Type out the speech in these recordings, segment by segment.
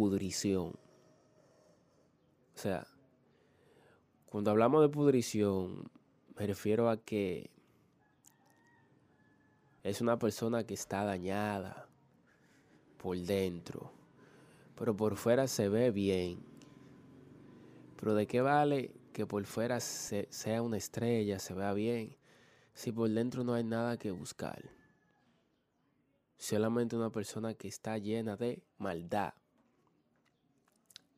Pudrición. O sea, cuando hablamos de pudrición, me refiero a que es una persona que está dañada por dentro, pero por fuera se ve bien. Pero ¿de qué vale que por fuera se- sea una estrella, se vea bien, si por dentro no hay nada que buscar? Solamente una persona que está llena de maldad.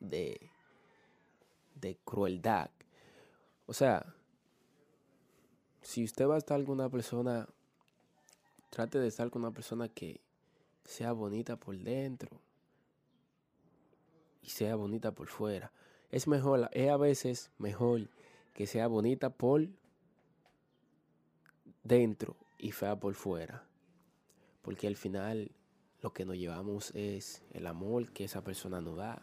De, de crueldad. O sea, si usted va a estar con una persona, trate de estar con una persona que sea bonita por dentro y sea bonita por fuera. Es mejor, es a veces mejor que sea bonita por dentro y fea por fuera. Porque al final lo que nos llevamos es el amor que esa persona nos da,